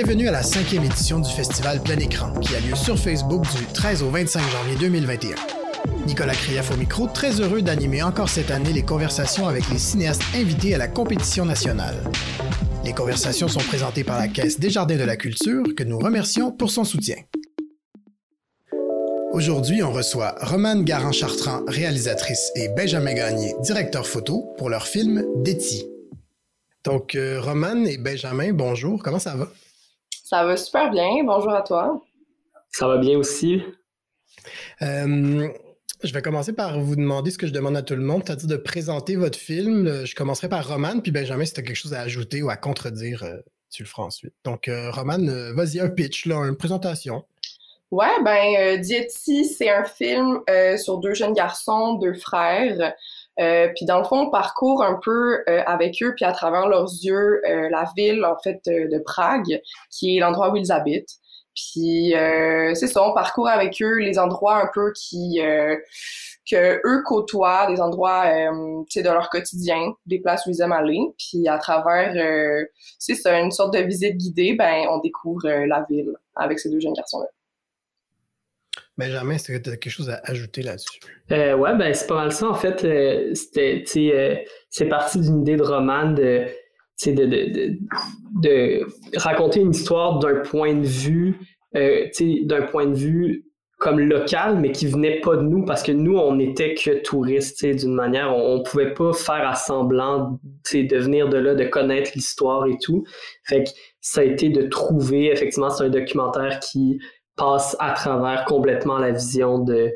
Bienvenue à la cinquième édition du festival Plein Écran, qui a lieu sur Facebook du 13 au 25 janvier 2021. Nicolas Krief au micro, très heureux d'animer encore cette année les conversations avec les cinéastes invités à la compétition nationale. Les conversations sont présentées par la Caisse des Jardins de la Culture, que nous remercions pour son soutien. Aujourd'hui, on reçoit Romane Garand-Chartrand, réalisatrice, et Benjamin Gagné, directeur photo, pour leur film Déti. Donc, euh, Romane et Benjamin, bonjour, comment ça va? Ça va super bien, bonjour à toi. Ça va bien aussi. Euh, je vais commencer par vous demander ce que je demande à tout le monde, c'est-à-dire de présenter votre film. Je commencerai par Romane, puis Benjamin, si tu as quelque chose à ajouter ou à contredire, euh, tu le feras ensuite. Donc, Romane, vas-y, un pitch, là, une présentation. Ouais, ben, euh, c'est un film euh, sur deux jeunes garçons, deux frères. Euh, puis dans le fond, on parcourt un peu euh, avec eux, puis à travers leurs yeux, la ville, en fait, de Prague, qui est l'endroit où ils habitent. Puis c'est ça, on parcourt avec eux les endroits un peu qui que eux côtoient, des endroits de leur quotidien, des places où ils aiment aller. Puis à travers c'est ça, une sorte de visite guidée, ben on découvre la ville avec ces deux jeunes garçons-là. Benjamin, est-ce que tu as quelque chose à ajouter là-dessus? Euh, ouais, ben c'est pas mal ça. En fait, euh, euh, c'est parti d'une idée de roman de, de, de, de, raconter une histoire d'un point de vue, euh, d'un point de vue comme local, mais qui venait pas de nous parce que nous, on n'était que touristes, d'une manière, on, on, pouvait pas faire à semblant, de venir de là, de connaître l'histoire et tout. Fait que ça a été de trouver, effectivement, c'est un documentaire qui passe à travers complètement la vision de,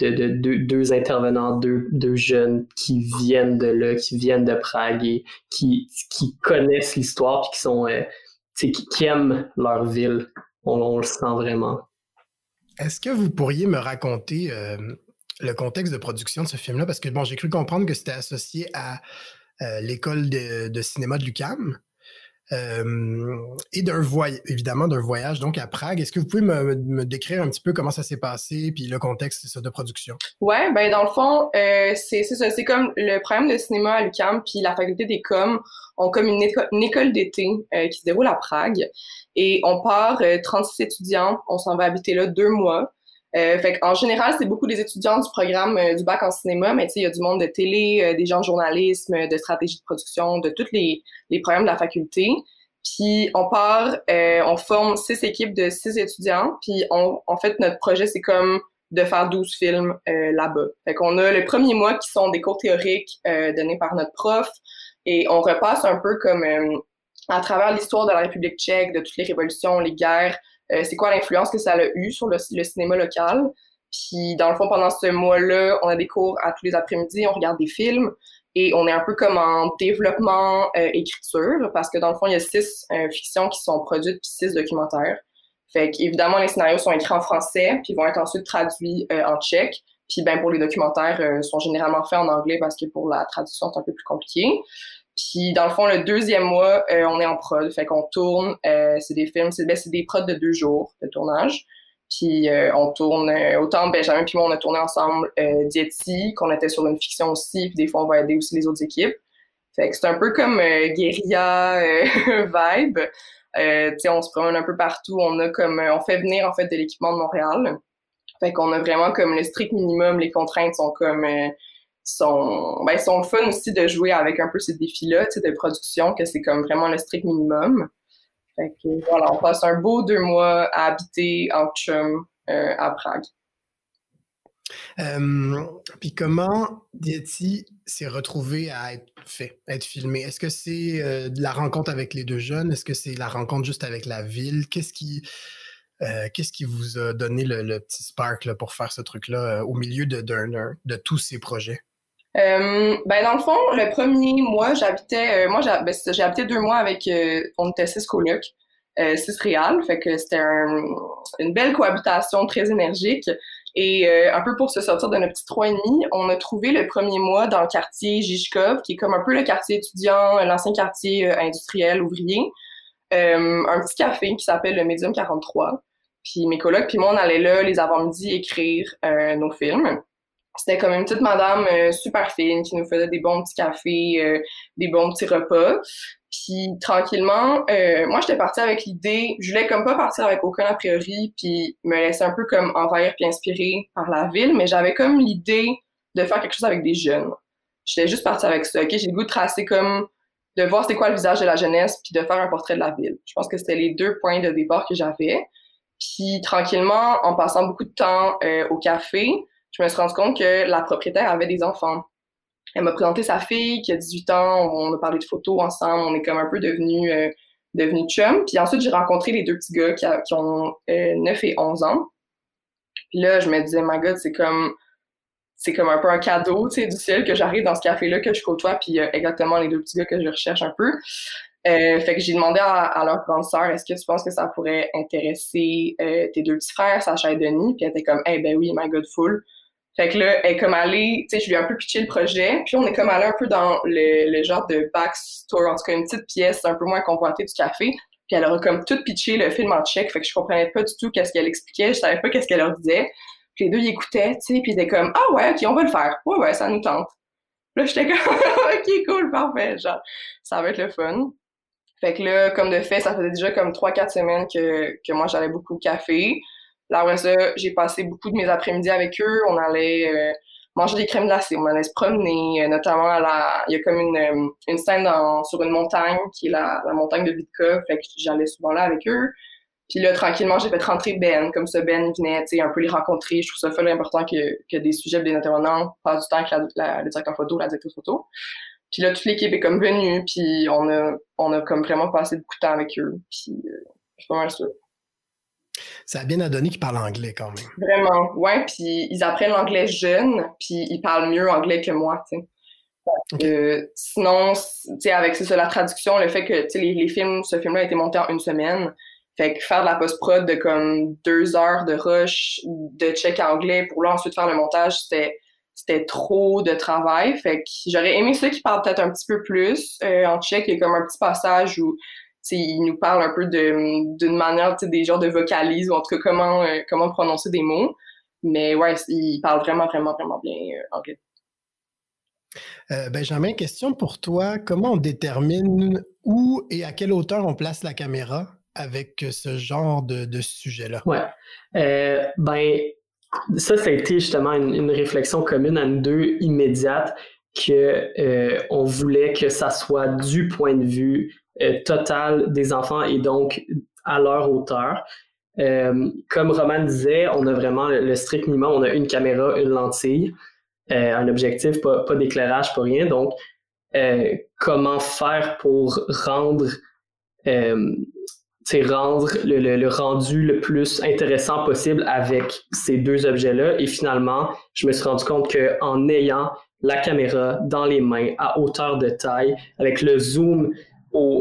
de, deux intervenants, deux, jeunes qui viennent de là, qui viennent de Prague et qui, connaissent l'histoire et euh, qui, aiment leur ville. On, le sent vraiment. Est-ce que vous pourriez me raconter euh, le contexte de production de ce film-là? Parce que bon, j'ai cru comprendre que c'était associé à euh, l'école de, cinéma de l'UCAM. Euh, et d'un voyage, évidemment, d'un voyage donc à Prague. Est-ce que vous pouvez me, décrire un petit peu comment ça s'est passé, puis le contexte de production? Ouais, ben dans le fond, euh, c'est ça, c'est comme le programme de cinéma à l'UQAM puis la faculté des coms ont comme une, école d'été euh, qui se déroule à Prague. Et on part 36 étudiants, on s'en va habiter là deux mois. Euh, fait en général, c'est beaucoup des étudiants du programme euh, du bac en cinéma, mais il y a du monde de télé, euh, des gens de journalisme, de stratégie de production, de tous les, les programmes de la faculté. Puis on part, euh, on forme six équipes de six étudiants. Puis on, en fait, notre projet, c'est comme de faire 12 films là-bas. Fait qu'on a le premier mois qui sont des cours théoriques donnés par notre prof. Et on repasse un peu comme à travers l'histoire de la République tchèque, de toutes les révolutions, les guerres, euh, c'est quoi l'influence que ça a eu sur le, cinéma local? Puis dans le fond, pendant ce mois-là, on a des cours à tous les après-midi, on regarde des films et on est un peu comme en développement euh, écriture parce que dans le fond, il y a six euh, fictions qui sont produites puis six documentaires. Fait qu'évidemment, les scénarios sont écrits en français puis vont être ensuite traduits en tchèque. Puis ben pour les documentaires, sont généralement faits en anglais parce que pour la traduction, c'est un peu plus compliqué. Puis dans le fond, le deuxième mois, euh, on est en prod, fait qu'on tourne. Euh, c'est des films, c'est ben, des prods de deux jours de tournage. Puis euh, on tourne autant Benjamin puis moi on a tourné ensemble euh, qu'on était sur une fiction aussi, puis des fois on va aider aussi les autres équipes. Fait que c'est un peu comme guérilla vibe. tu on se promène un peu partout. On a comme, on fait venir en fait de l'équipement de Montréal. Fait qu'on a vraiment comme le strict minimum. Les contraintes sont comme sont, ben, sont fun aussi de jouer avec un peu ces défis-là, de production, que c'est comme vraiment le strict minimum. Fait que, voilà, on passe un beau deux mois à habiter en chum euh, à Prague. Euh, puis comment Dieti s'est retrouvé à être fait, à être filmé? Est-ce que c'est euh, la rencontre avec les deux jeunes? Est-ce que c'est la rencontre juste avec la ville? Qu'est-ce qui, qu'est-ce qui vous a donné le, petit spark là, pour faire ce truc-là au milieu de, de tous ces projets? Euh, ben dans le fond, le premier mois, j'habitais, euh, moi ben, j'ai habité deux mois avec, euh, on était six colocs, euh, six réals, fait que c'était une belle cohabitation très énergique. Et un peu pour se sortir de notre petit trois et demi, on a trouvé le premier mois dans le quartier Jishkov, qui est comme un peu le quartier étudiant, l'ancien quartier industriel ouvrier, un petit café qui s'appelle le Medium 43. Puis mes colocs, puis moi, on allait là les avant-midi écrire nos films. C'était comme une petite madame euh, super fine qui nous faisait des bons petits cafés, euh, des bons petits repas. Puis tranquillement, euh, moi j'étais partie avec l'idée, je voulais comme pas partir avec aucun a priori, puis me laisser un peu comme envahir puis inspirer par la ville, mais j'avais comme l'idée de faire quelque chose avec des jeunes. J'étais juste partie avec ça. Ok, j'ai le goût de tracer comme de voir c'était quoi le visage de la jeunesse puis de faire un portrait de la ville. Je pense que c'était les deux points de départ que j'avais. Puis tranquillement, en passant beaucoup de temps au café, je me suis rendu compte que la propriétaire avait des enfants. Elle m'a présenté sa fille qui a 18 ans, on a parlé de photos ensemble, on est comme un peu devenus euh, chum. Puis ensuite, j'ai rencontré les deux petits gars qui, ont 9 euh, et 11 ans. Puis là, je me disais, my God, c'est comme c'est comme un peu un cadeau, du ciel que j'arrive dans ce café-là, que je côtoie, puis a exactement les deux petits gars que je recherche un peu. Euh, fait que j'ai demandé à, leur grande sœur, est-ce que tu penses que ça pourrait intéresser euh, tes deux petits frères, Sacha et Denis? Puis elle était comme, eh ben oui, my God, full. Fait que là, elle est comme allée, tu sais, je lui ai un peu pitché le projet, puis on est comme allé un peu dans le, le genre de backstore, en tout cas une petite pièce un peu moins convoitée du café, puis elle aura comme tout pitché le film en tchèque, fait que je comprenais pas du tout qu'est-ce qu'elle expliquait, je savais pas qu'est-ce qu'elle leur disait. Puis les deux, ils écoutaient, tu sais, puis ils étaient comme « Ah ouais, OK, on va le faire. Ouais, ouais, ça nous tente. » Là, j'étais comme « OK, cool, parfait. » Genre, ça va être le fun. Fait que là, comme de fait, ça faisait déjà comme 3-4 semaines que, que moi, j'allais beaucoup au café. Là, après ça, j'ai passé beaucoup de mes après-midi avec eux. On allait euh, manger des crèmes glacées, on allait se promener, euh, notamment à la... Il y a comme une, euh, une scène sur une montagne, qui est la, la montagne de Vitka, fait que j'allais souvent là avec eux. Puis là, tranquillement, j'ai fait rentrer Ben. Comme ça, Ben venait, un peu les rencontrer. Je trouve ça fort important que, que des sujets, des intervenants passent du temps avec la, le directeur photo, la directrice photo. Puis là, toute l'équipe est comme venue, puis on a, on a comme vraiment passé beaucoup de temps avec eux. Puis je suis pas mal sûre. Ça a bien à donner qu'ils parlent anglais quand même. Vraiment, ouais. Puis ils apprennent l'anglais jeune, puis ils parlent mieux anglais que moi, tu sais. Euh, sinon, tu sais, avec ça, la traduction, le fait que tu sais, les, les films, ce film-là a été monté en une semaine. Fait que faire de la post-prod de comme deux heures de rush, de check anglais pour là ensuite faire le montage, c'était c'était trop de travail. Fait que j'aurais aimé ceux qui parlent peut-être un petit peu plus. Euh, en tchèque, il y a comme un petit passage où il nous parle un peu d'une manière, des genres de vocalises, ou en tout cas comment, euh, comment prononcer des mots. Mais ouais, il parle vraiment, vraiment, vraiment bien euh, anglais. Euh, Benjamin, question pour toi. Comment on détermine où et à quelle hauteur on place la caméra avec ce genre de, sujet-là? Ouais. ben, ça, ça a été justement une, réflexion commune à nous deux, immédiate, que on voulait que ça soit du point de vue euh, total des enfants et donc à leur hauteur. Euh, comme Roman disait, on a vraiment le, strict minimum, on a une caméra, une lentille, euh, un objectif, pas, d'éclairage, pas rien. Donc, comment faire pour rendre, rendre le, le, rendu le plus intéressant possible avec ces deux objets-là? Et finalement, je me suis rendu compte qu'en ayant la caméra dans les mains à hauteur de taille, avec le zoom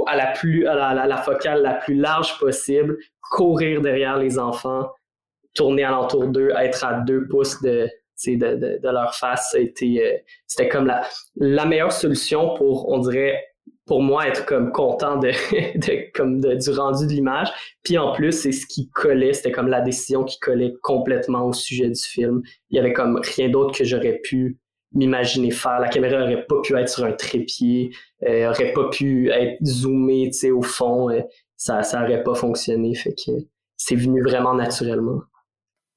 à, la, plus, à la, focale la plus large possible, courir derrière les enfants, tourner alentour d'eux, être à deux pouces de, de, de, leur face, c'était, euh, c'était comme la, la meilleure solution pour, on dirait, pour moi, être comme content de, de comme de, du rendu de l'image. Puis en plus, c'est ce qui collait, c'était comme la décision qui collait complètement au sujet du film. Il y avait comme rien d'autre que j'aurais pu m'imaginer faire. La caméra aurait pas pu être sur un trépied, euh, aurait pas pu être zoomée, tu sais, au fond. Euh, ça, ça aurait pas fonctionné. Fait que c'est venu vraiment naturellement.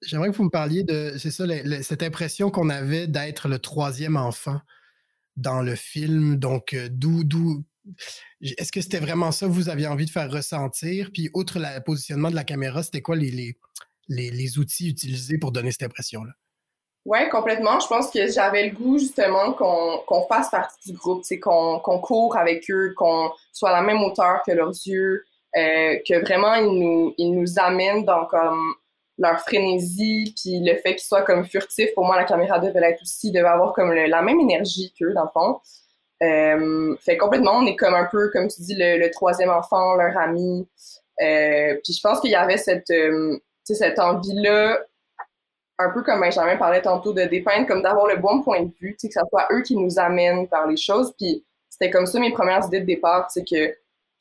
J'aimerais que vous me parliez de, c'est ça, cette impression qu'on avait d'être le troisième enfant dans le film. Donc, euh, d'où, d'où, est-ce que c'était vraiment ça que vous aviez envie de faire ressentir? Puis, outre le positionnement de la caméra, c'était quoi les, les, les, les outils utilisés pour donner cette impression-là? Oui, complètement. Je pense que j'avais le goût justement qu'on fasse partie du groupe, qu'on qu'on court avec eux, qu'on soit à la même hauteur que leurs yeux, euh, que vraiment ils nous, ils nous amènent dans comme leur frénésie, puis le fait qu'ils soient comme furtifs. Pour moi, la caméra devait l'être aussi, devait avoir comme la même énergie qu'eux, dans le fond. Euh, fait complètement, on est comme un peu, comme tu dis, le, troisième enfant, leur ami. Euh, puis je pense qu'il y avait cette, cette envie-là un peu comme Benjamin parlait tantôt, de dépeindre, comme d'avoir le bon point de vue, que ce soit eux qui nous amènent par les choses. Puis c'était comme ça mes premières idées de départ, c'est que,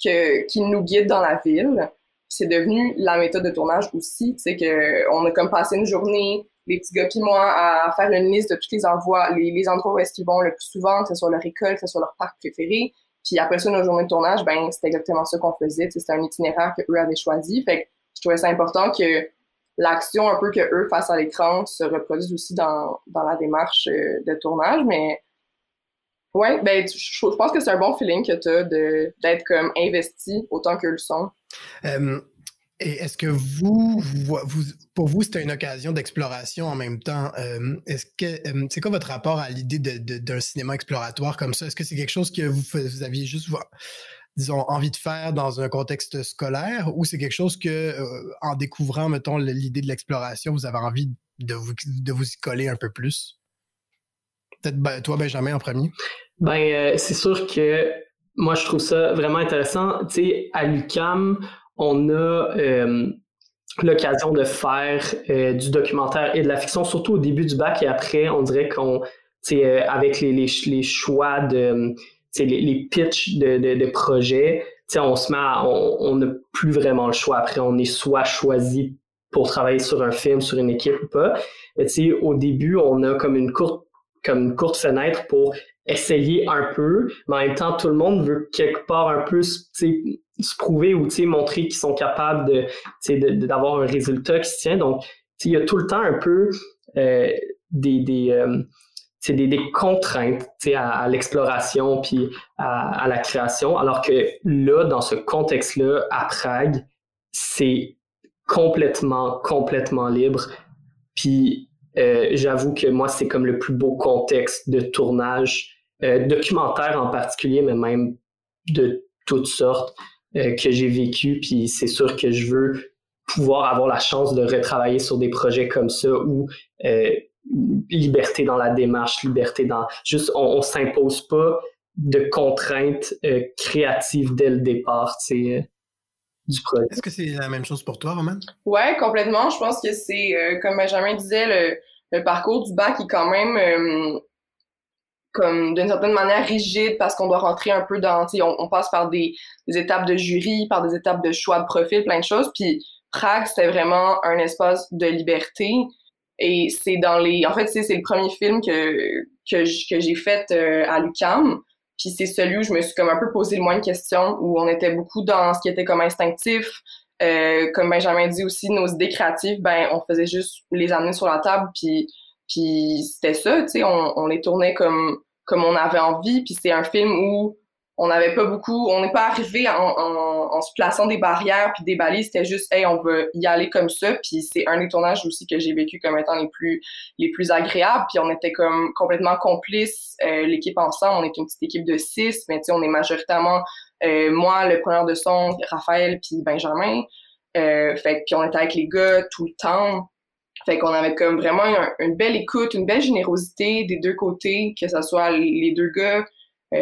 que qu'ils nous guident dans la ville. C'est devenu la méthode de tournage aussi, tu sais, que on a comme passé une journée les petits gars puis moi à faire une liste de tous les envois, les, les endroits où est-ce qu'ils vont le plus souvent, que ce soit leur école, que ce soit leur parc préféré. Puis après ça, nos journées de tournage, ben c'était exactement ça qu'on faisait. C'était un itinéraire que eux avaient choisi. Fait que je trouvais ça important que l'action un peu que eux fassent à l'écran se reproduise aussi dans, dans la démarche euh, de tournage. Mais ouais, ben je, pense que c'est un bon feeling que tu as d'être comme investi autant qu'eux le. Euh, et est-ce que vous, vous, pour vous, c'était une occasion d'exploration en même temps? Est-ce que c'est quoi votre rapport à l'idée d'un cinéma exploratoire comme ça? Est-ce que c'est quelque chose que vous, vous aviez juste, disons, envie de faire dans un contexte scolaire ou c'est quelque chose que, euh, en découvrant, mettons, l'idée de l'exploration, vous avez envie de vous, de vous y coller un peu plus? Peut-être ben, toi, Benjamin, en premier. Ben, c'est sûr que moi, je trouve ça vraiment intéressant. Tu sais, à l'UCAM, on a euh, l'occasion de faire euh, du documentaire et de la fiction, surtout au début du bac et après, on dirait qu'on, euh, avec les, les, les, choix de, les, les pitchs de, de, projets, on se met on n'a plus vraiment le choix. Après, on est soit choisi pour travailler sur un film, sur une équipe ou pas. Au début, on a comme une courte, comme une courte fenêtre pour essayer un peu, mais en même temps, tout le monde veut quelque part un peu se prouver ou montrer qu'ils sont capables de, d'avoir un résultat qui se tient. Donc, il y a tout le temps un peu euh, des, des, euh, des, des, contraintes à, à l'exploration puis à, la création, alors que là, dans ce contexte-là, à Prague, c'est complètement, complètement libre. Puis euh, j'avoue que moi, c'est comme le plus beau contexte de tournage euh, documentaire en particulier, mais même de toutes sortes euh, que j'ai vécu. Puis c'est sûr que je veux pouvoir avoir la chance de retravailler sur des projets comme ça où liberté dans la démarche, liberté dans... Juste, on, on s'impose pas de contraintes créatives dès le départ, tu du projet. Est-ce que c'est la même chose pour toi, Roman? Ouais, complètement. Je pense que c'est, comme Benjamin disait, le, le, parcours du bac est quand même comme d'une certaine manière rigide parce qu'on doit rentrer un peu dans, on, on passe par des, étapes de jury, par des étapes de choix de profil, plein de choses. Puis Prague, c'était vraiment un espace de liberté. Et c'est dans les, en fait, c'est le premier film que que j'ai fait euh, à l'UCAM. Puis c'est celui où je me suis comme un peu posé le moins de questions, où on était beaucoup dans ce qui était comme instinctif. Euh, comme Benjamin dit aussi, nos idées créatives, ben on faisait juste les amener sur la table, puis puis c'était ça, tu sais, on, on les tournait comme comme on avait envie. Puis c'est un film où on n'avait pas beaucoup, on n'est pas arrivé en, en, se plaçant des barrières puis des balises. C'était juste, hey, on veut y aller comme ça. Puis c'est un des tournages aussi que j'ai vécu comme étant les plus les plus agréables. Puis on était comme complètement complices, euh, l'équipe ensemble. On est une petite équipe de six, mais tu sais, on est majoritairement euh, moi, le preneur de son, Raphaël puis Benjamin. Euh, fait puis on était avec les gars tout le temps. Fait qu'on avait comme vraiment une belle écoute, une belle générosité des deux côtés, que ce soit les deux gars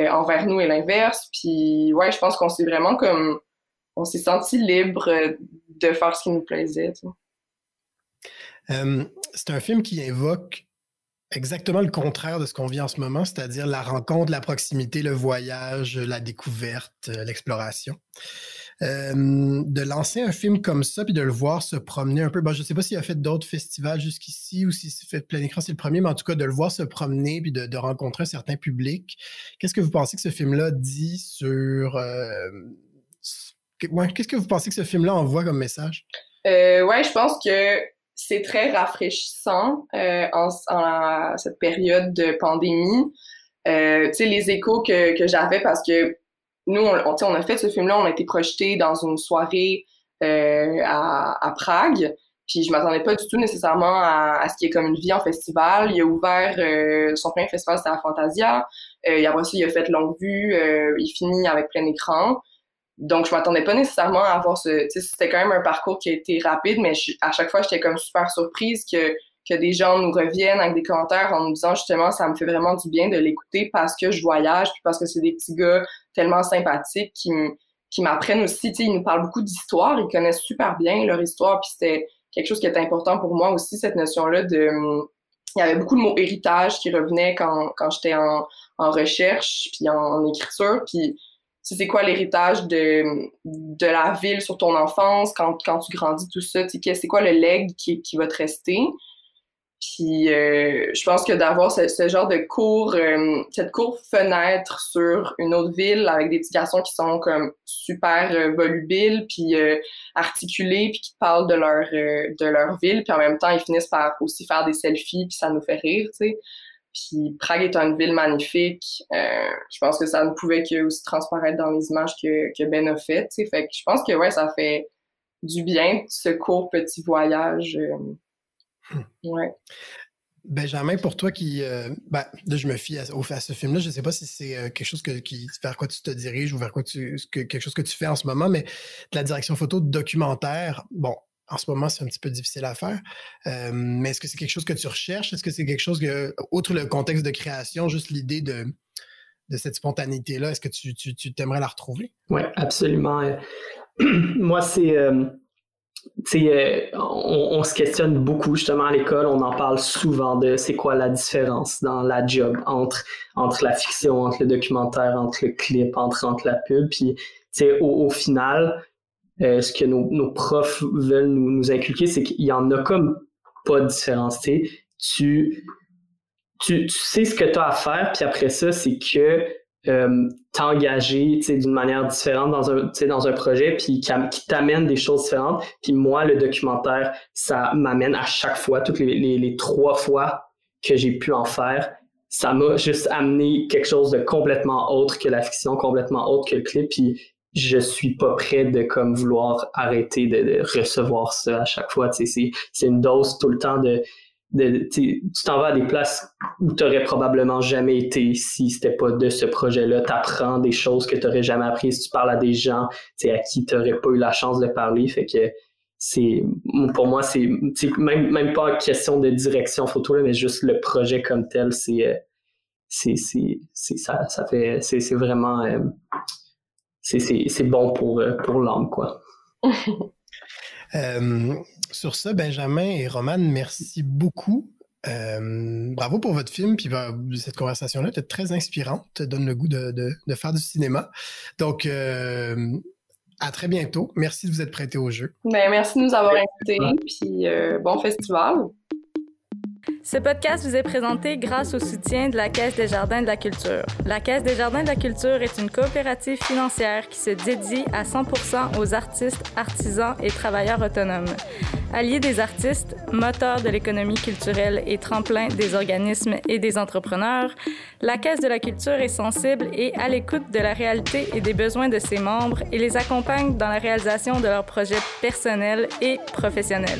envers nous et l'inverse. Puis ouais, je pense qu'on s'est vraiment comme on s'est senti libre de faire ce qui nous plaisait. Euh, c'est un film qui évoque exactement le contraire de ce qu'on vit en ce moment, c'est-à-dire la rencontre, la proximité, le voyage, la découverte, l'exploration. Euh, de lancer un film comme ça puis de le voir se promener un peu. Bon, je sais pas s'il a fait d'autres festivals jusqu'ici ou s'il s'est fait plein écran, c'est le premier, mais en tout cas de le voir se promener puis de, rencontrer un certain public. Qu'est-ce que vous pensez que ce film-là dit sur euh, qu'est-ce que vous pensez que ce film-là envoie comme message? Euh, ouais, je pense que c'est très rafraîchissant euh, en, cette période de pandémie. Tu sais, les échos que, que j'avais parce que nous, on, on, a fait ce film-là, on a été projeté dans une soirée euh, à, à, Prague. Puis je m'attendais pas du tout nécessairement à, à, ce qui est comme une vie en festival. Il a ouvert euh, son premier festival, c'était à Fantasia. Euh, et après ça, il a fait longue vue. Euh, il finit avec plein écran. Donc, je m'attendais pas nécessairement à avoir ce... C'était quand même un parcours qui a été rapide, mais à chaque fois, j'étais comme super surprise que que des gens nous reviennent avec des commentaires en nous disant justement ça me fait vraiment du bien de l'écouter parce que je voyage puis parce que c'est des petits gars tellement sympathiques qui qui m'apprennent aussi, tu sais, ils nous parlent beaucoup d'histoire, ils connaissent super bien leur histoire puis c'était quelque chose qui était important pour moi aussi cette notion là de il y avait beaucoup de mots héritage qui revenaient quand quand j'étais en, en recherche puis en, écriture puis c'est quoi l'héritage de, de la ville sur ton enfance, quand, quand tu grandis, tout ça, c'est quoi le leg qui, qui va te rester? Puis euh, je pense que d'avoir ce, genre de cours, euh, cette cour fenêtre sur une autre ville avec des petits garçons qui sont comme super euh, volubiles, puis articulés, puis qui parlent de leur de leur ville, puis en même temps ils finissent par aussi faire des selfies, puis ça nous fait rire, tu sais. Puis Prague est une ville magnifique. je pense que ça ne pouvait que aussi transparaître dans les images que, que Ben a faites. tu sais. Fait que je pense que ouais, ça fait du bien ce court petit voyage Ouais. Benjamin, pour toi qui. Euh, ben, là, je me fie à, à ce film-là. Je ne sais pas si c'est euh, quelque chose que, qui, vers quoi tu te diriges ou vers quoi tu. quelque chose que tu fais en ce moment, mais de la direction photo de documentaire, bon, en ce moment, c'est un petit peu difficile à faire. Euh, mais est-ce que c'est quelque chose que tu recherches? Est-ce que c'est quelque chose que, outre le contexte de création, juste l'idée de, de cette spontanéité-là, est-ce que tu, tu, t'aimerais la retrouver? Oui, absolument. Moi, c'est euh, on, se questionne beaucoup justement à l'école, on en parle souvent de c'est quoi la différence dans la job entre, entre la fiction, entre le documentaire, entre le clip, entre, entre la pub. Puis au, au final, euh, ce que nos, profs veulent nous, nous inculquer, c'est qu'il y en a comme pas de différence. Tu, tu, tu sais ce que tu as à faire, puis après ça, c'est que euh, t'engager d'une manière différente dans un, dans un projet, puis qui, t'amène des choses différentes. Puis moi, le documentaire, ça m'amène à chaque fois, toutes les, les, trois fois que j'ai pu en faire, ça m'a juste amené quelque chose de complètement autre que la fiction, complètement autre que le clip. Puis je suis pas prêt de comme vouloir arrêter de, de recevoir ça à chaque fois. C'est une dose tout le temps de tu t'en vas à des places où tu n'aurais probablement jamais été si c'était pas de ce projet-là. Tu apprends des choses que tu n'aurais jamais apprises. Tu parles à des gens à qui tu n'aurais pas eu la chance de parler. Fait que c'est pour moi, c'est même, même pas question de direction photo, mais juste le projet comme tel, c'est euh, c'est ça, ça fait c'est vraiment euh, c'est bon pour, euh, pour l'âme, quoi. Sur ça, Benjamin et Roman, merci beaucoup. Euh, bravo pour votre film, puis bah, cette conversation-là était très inspirante, te donne le goût de, faire du cinéma. Donc, euh, à très bientôt. Merci de vous être prêté au jeu. Ben, merci de nous avoir invités, puis euh, bon festival. Ce podcast vous est présenté grâce au soutien de la Caisse des Jardins de la Culture. La Caisse des Jardins de la Culture est une coopérative financière qui se dédie à 100% aux artistes, artisans et travailleurs autonomes. Alliés des artistes, moteur de l'économie culturelle et tremplin des organismes et des entrepreneurs, la Caisse de la Culture est sensible et à l'écoute de la réalité et des besoins de ses membres et les accompagne dans la réalisation de leurs projets personnels et professionnels.